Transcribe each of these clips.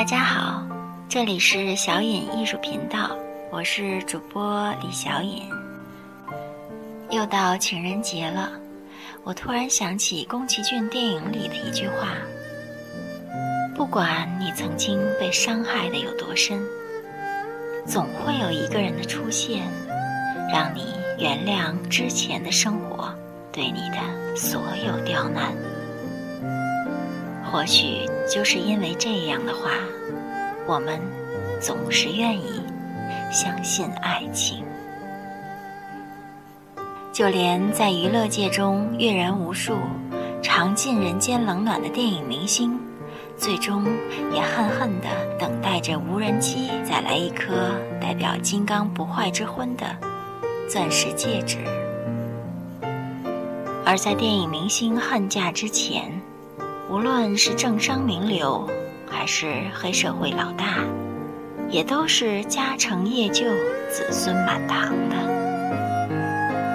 大家好，这里是小尹艺术频道，我是主播李小尹。又到情人节了，我突然想起宫崎骏电影里的一句话：“不管你曾经被伤害的有多深，总会有一个人的出现，让你原谅之前的生活对你的所有刁难。”或许就是因为这样的话，我们总是愿意相信爱情。就连在娱乐界中阅人无数、尝尽人间冷暖的电影明星，最终也恨恨地等待着无人机再来一颗代表金刚不坏之婚的钻石戒指。而在电影明星恨嫁之前，无论是政商名流，还是黑社会老大，也都是家成业就、子孙满堂的。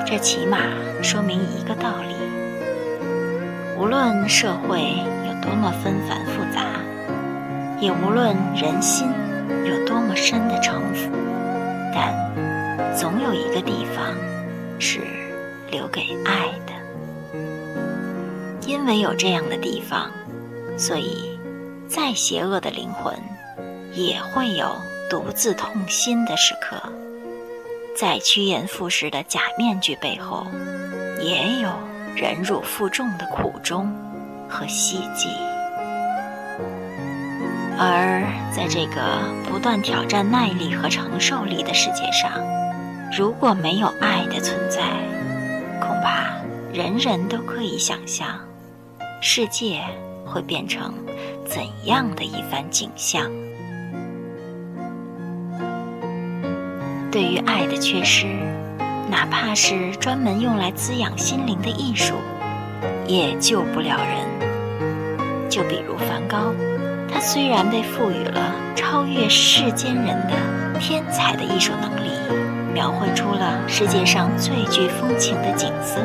这起码说明一个道理：无论社会有多么纷繁复杂，也无论人心有多么深的城府，但总有一个地方是留给爱的。因为有这样的地方，所以再邪恶的灵魂也会有独自痛心的时刻；再趋炎附势的假面具背后，也有忍辱负重的苦衷和希冀。而在这个不断挑战耐力和承受力的世界上，如果没有爱的存在，恐怕人人都可以想象。世界会变成怎样的一番景象？对于爱的缺失，哪怕是专门用来滋养心灵的艺术，也救不了人。就比如梵高，他虽然被赋予了超越世间人的天才的艺术能力，描绘出了世界上最具风情的景色，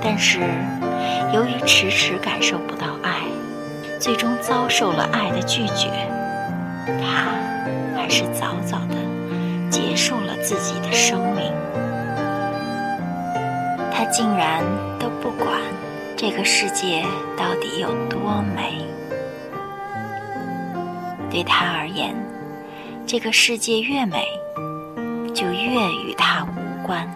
但是。由于迟迟感受不到爱，最终遭受了爱的拒绝，他还是早早的结束了自己的生命。他竟然都不管这个世界到底有多美，对他而言，这个世界越美，就越与他无关。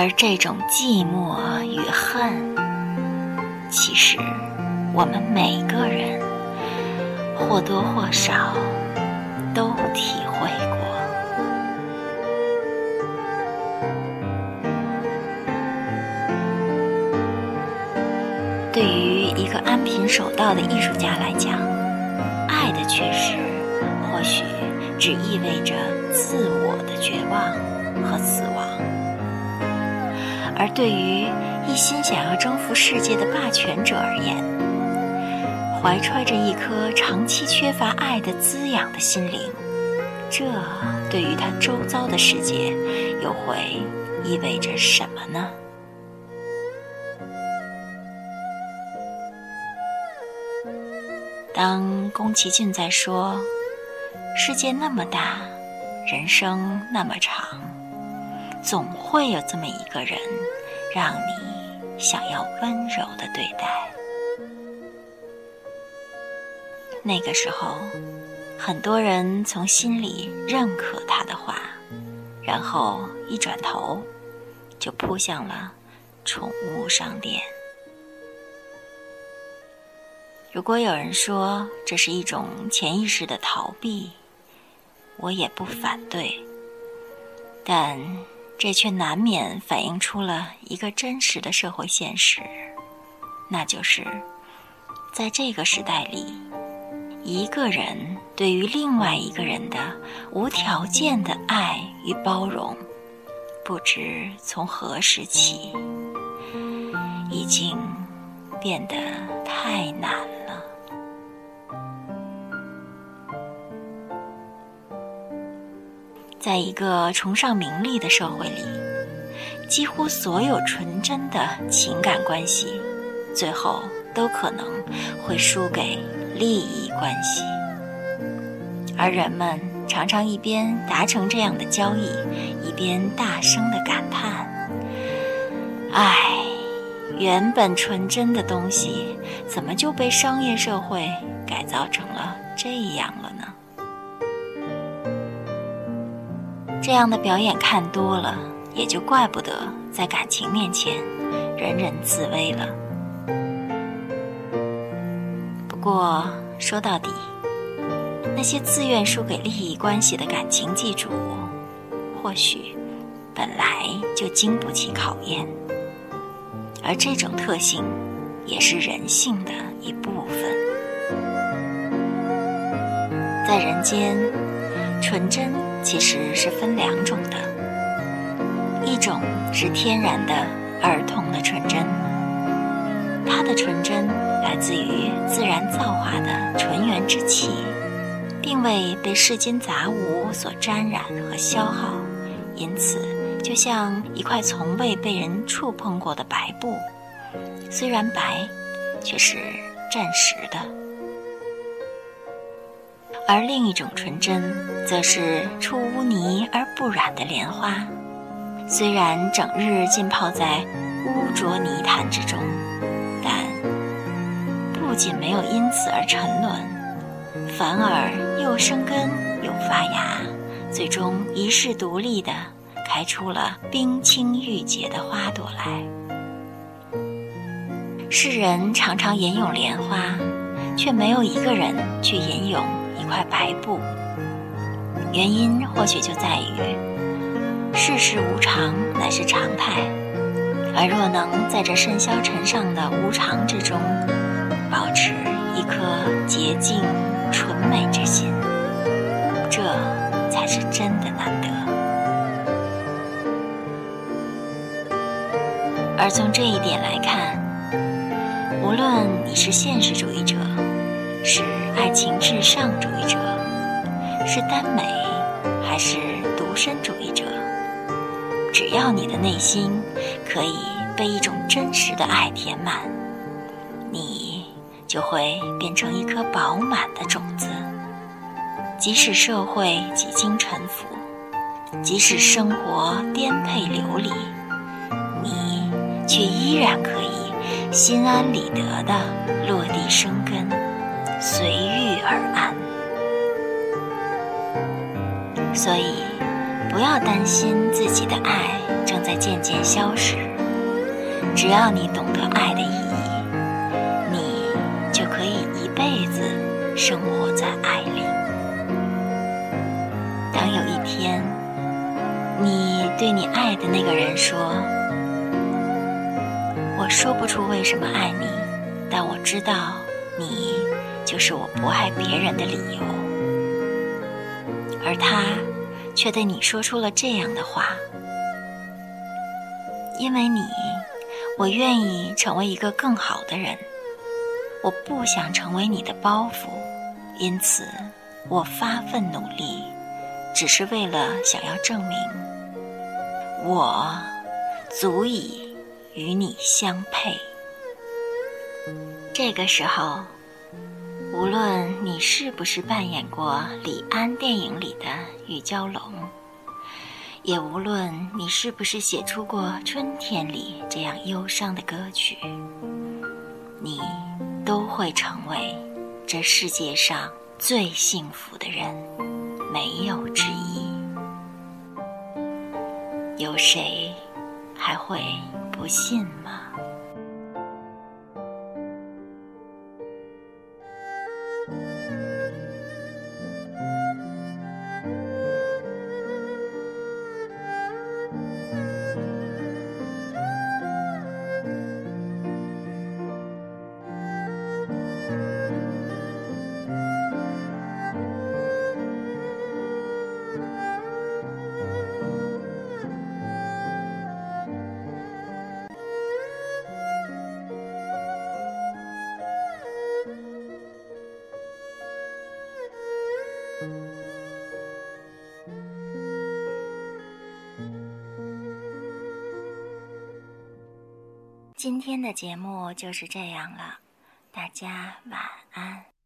而这种寂寞与恨，其实我们每个人或多或少都体会过。对于一个安贫守道的艺术家来讲，爱的缺失，或许只意味着自我的绝望和死亡。而对于一心想要征服世界的霸权者而言，怀揣着一颗长期缺乏爱的滋养的心灵，这对于他周遭的世界又会意味着什么呢？当宫崎骏在说“世界那么大，人生那么长”。总会有这么一个人，让你想要温柔的对待。那个时候，很多人从心里认可他的话，然后一转头，就扑向了宠物商店。如果有人说这是一种潜意识的逃避，我也不反对，但。这却难免反映出了一个真实的社会现实，那就是，在这个时代里，一个人对于另外一个人的无条件的爱与包容，不知从何时起，已经变得太难了。在一个崇尚名利的社会里，几乎所有纯真的情感关系，最后都可能会输给利益关系，而人们常常一边达成这样的交易，一边大声的感叹：“唉，原本纯真的东西，怎么就被商业社会改造成了这样了呢？”这样的表演看多了，也就怪不得在感情面前人人自危了。不过说到底，那些自愿输给利益关系的感情寄主，或许本来就经不起考验，而这种特性也是人性的一部分。在人间，纯真。其实是分两种的，一种是天然的儿童的纯真，它的纯真来自于自然造化的纯元之气，并未被世间杂物所沾染和消耗，因此就像一块从未被人触碰过的白布，虽然白，却是暂时的。而另一种纯真，则是出污泥而不染的莲花。虽然整日浸泡在污浊泥潭之中，但不仅没有因此而沉沦，反而又生根又发芽，最终一世独立的开出了冰清玉洁的花朵来。世人常常吟咏莲花，却没有一个人去吟咏。块白布，原因或许就在于世事无常乃是常态，而若能在这甚嚣尘上的无常之中，保持一颗洁净纯美之心，这才是真的难得。而从这一点来看，无论你是现实主义者，是。爱情至上主义者是耽美，还是独身主义者？只要你的内心可以被一种真实的爱填满，你就会变成一颗饱满的种子。即使社会几经沉浮，即使生活颠沛流离，你却依然可以心安理得的落地生根。随遇而安，所以不要担心自己的爱正在渐渐消失。只要你懂得爱的意义，你就可以一辈子生活在爱里。当有一天，你对你爱的那个人说：“我说不出为什么爱你，但我知道你。”就是我不爱别人的理由，而他却对你说出了这样的话：“因为你，我愿意成为一个更好的人。我不想成为你的包袱，因此我发奋努力，只是为了想要证明，我足以与你相配。”这个时候。无论你是不是扮演过李安电影里的玉娇龙，也无论你是不是写出过《春天》里这样忧伤的歌曲，你都会成为这世界上最幸福的人，没有之一。有谁还会不信吗？今天的节目就是这样了。大家晚安。